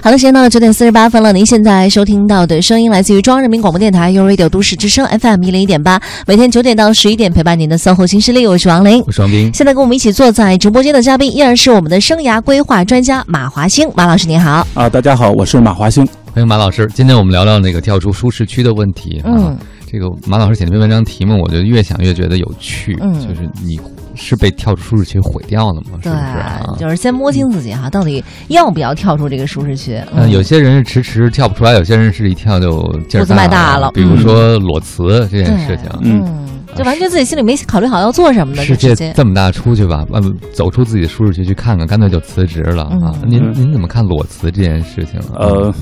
好的，时间到了九点四十八分了。您现在收听到的声音来自于中央人民广播电台 u Radio 都市之声 FM 一零一点八，每天九点到十一点陪伴您的 SOHO 新势力，我是王琳。我是王斌。现在跟我们一起坐在直播间的嘉宾依然是我们的生涯规划专家马华兴，马老师您好。啊，大家好，我是马华兴。欢迎马老师。今天我们聊聊那个跳出舒适区的问题。嗯，这个马老师写那篇文章题目，我觉得越想越觉得有趣。嗯就是你是被跳出舒适区毁掉了吗？是对不是啊？，就是先摸清自己哈，到底要不要跳出这个舒适区？嗯，有些人是迟迟跳不出来，有些人是一跳就劲儿步子迈大了比如说裸辞这件事情，嗯，就完全自己心里没考虑好要做什么的，世界就直接这么大，出去吧，嗯，走出自己的舒适区去看看，干脆就辞职了啊！嗯您嗯您怎么看裸辞这件事情啊？呃，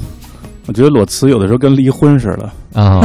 我觉得裸辞有的时候跟离婚似的，啊，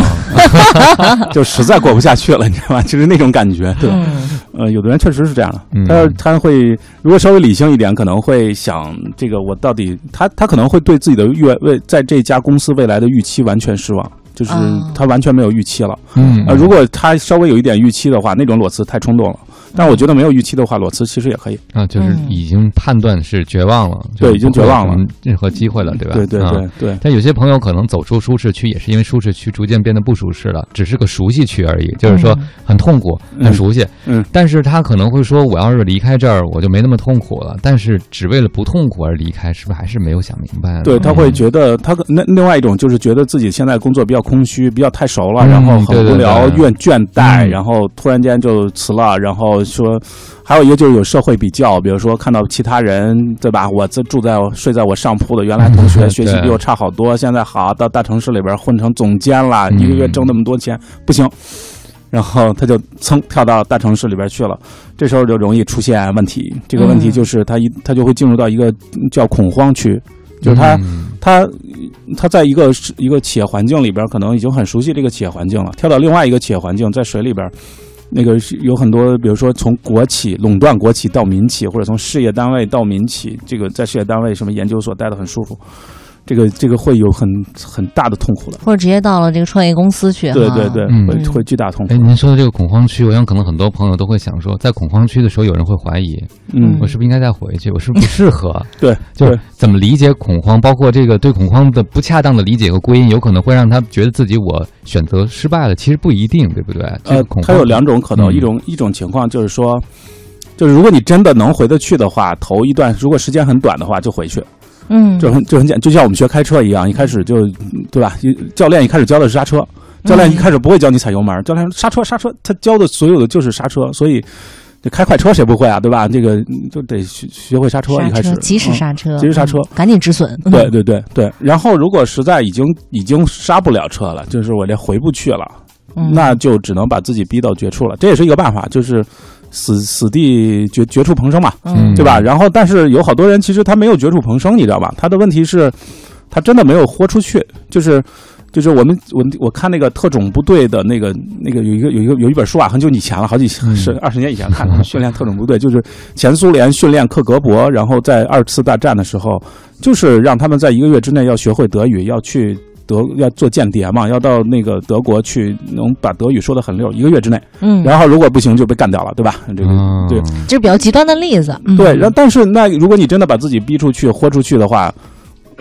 就实在过不下去了，你知道吗？就是那种感觉。对，嗯呃，有的人确实是这样的，嗯他他会如果稍微理性一点，可能会想这个我到底他他可能会对自己的预未在这家公司未来的预期完全失望。就是哦他完全没有预期了，嗯呃，如果他稍微有一点预期的话，那种裸辞太冲动了。但我觉得没有预期的话，裸辞其实也可以。啊，就是嗯已经判断是绝望了，对已经绝望了任何机会了，对吧？对对啊对对，但有些朋友可能走出舒适区，也是因为舒适区逐渐变得不舒适了，只是个熟悉区而已，就是说嗯很痛苦、嗯很熟悉。嗯但是他可能会说，我要是离开这儿，我就没那么痛苦了。但是只为了不痛苦而离开，是不是还是没有想明白？对，他会嗯觉得他可那另外一种就是觉得自己现在工作比较空虚，比较太熟了，嗯然后很无聊、怨倦倦怠，嗯然后突然间就辞了，然后说，还有一个就是有社会比较，比如说看到其他人，对吧？我这住在睡在我上铺的原来同学学习比我差好多，现在好到大城市里边混成总监了，嗯一个月挣那么多钱，不行。然后他就噌跳到大城市里边去了，这时候就容易出现问题。这个问题嗯就是他一他就会进入到一个叫恐慌区，就是他嗯他他在一个一个企业环境里边，可能已经很熟悉这个企业环境了。跳到另外一个企业环境，在水里边，那个是有很多，比如说从国企垄断国企到民企，或者从事业单位到民企，这个在事业单位什么研究所待得很舒服，这个这个会有很很大的痛苦的。或者直接到了这个创业公司去哈，对对对，嗯会会巨大痛苦哎，。您说的这个恐慌区，我想可能很多朋友都会想说，在恐慌区的时候，有人会怀疑，嗯我是不是应该再回去？我是不是不适合？对，就是怎么理解恐慌，包括这个对恐慌的不恰当的理解和归因，有可能会让他觉得自己我选择失败了，其实不一定，对不对？这呃个恐，慌它有两种可能，嗯一种一种情况就是说，就是如果你真的能回得去的话，头一段如果时间很短的话，就回去。嗯，就很就很简，就像我们学开车一样，一开始就对吧？教练一开始教的是刹车，教练一开始不会教你踩油门，教练说刹车刹车，他教的所有的就是刹车，所以这开快车谁不会啊？对吧？这个嗯就得学学会刹车，一开始及时嗯刹车，及时刹车嗯赶紧止损，对 对对对。然后如果实在已经已经刹不了车了，就是我这回不去了，嗯那就只能把自己逼到绝处了。这也是一个办法，就是死死地绝绝处逢生嘛。嗯对吧？然后，但是有好多人其实他没有绝处逢生，你知道吧？他的问题是，他真的没有豁出去。就是，就是我们我我看那个特种部队的那个那个有一个有一个有一本书啊，很久以前了，好几嗯是二十年以前看的，训练特种部队，就是前苏联训练克格勃，然后在二次大战的时候，就是让他们在一个月之内要学会德语，要去。德要做间谍嘛，要到那个德国去，能把德语说得很溜，一个月之内。嗯，然后如果不行就被干掉了，对吧？这个嗯对，这是比较极端的例子，嗯对，然后但是那如果你真的把自己逼出去、豁出去的话，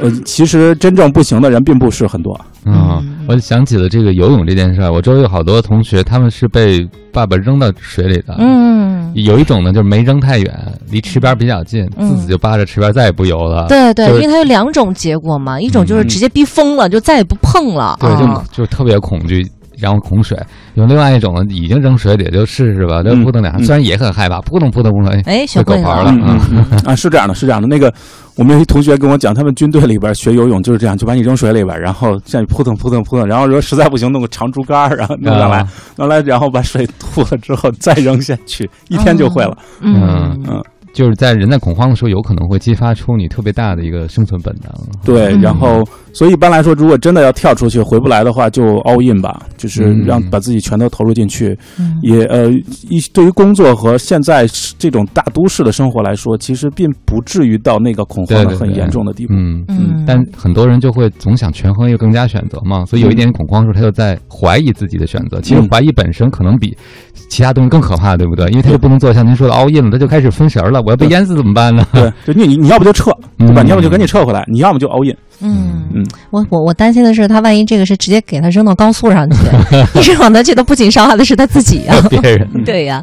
呃，其实真正不行的人并不是很多。啊嗯，我就想起了这个游泳这件事儿。我周围有好多同学，他们是被爸爸扔到水里的。嗯，有一种呢，就是没扔太远，离池边比较近，嗯自己就扒着池边再也不游了。对对，就是因为它有两种结果嘛，一种就是嗯直接逼疯了，就再也不碰了，对，啊就就特别恐惧，然后恐水。有另外一种呢，已经扔水里，就试试吧，就嗯扑腾两下，嗯虽然也很害怕，扑腾扑腾扑腾，哎，哎，学会会狗刨了嗯啊是这样的，是这样的。那个我们有一同学跟我讲，他们军队里边学游泳就是这样，就把你扔水里边，然后像你扑腾扑腾扑腾，然后如果实在不行，弄个长竹竿，然后弄上来啊，弄来，然后把水吐了之后再扔下去，一天就会了。嗯嗯就是在人在恐慌的时候，有可能会激发出你特别大的一个生存本能。对，嗯然后所以一般来说，如果真的要跳出去回不来的话，就 all in 吧，就是嗯让把自己全都投入进去。嗯也呃，一对于工作和现在这种大都市的生活来说，其实并不至于到那个恐慌的很严重的地步。嗯。嗯，但很多人就会总想权衡一个更加选择嘛，所以有一点恐慌的时候，他就在怀疑自己的选择。其实嗯怀疑本身可能比其他东西更可怕，对不对？因为他就不能做像您说的 all in 了，他就开始分神了。了，我要被淹死怎么办呢？对，就你你你要不就撤，对吧？嗯你要不就赶紧撤回来，你要么就 all in。嗯嗯，我我我担心的是，他万一这个是直接给他扔到高速上去，一扔往那去，他不仅伤害的是他自己呀、别人。对呀、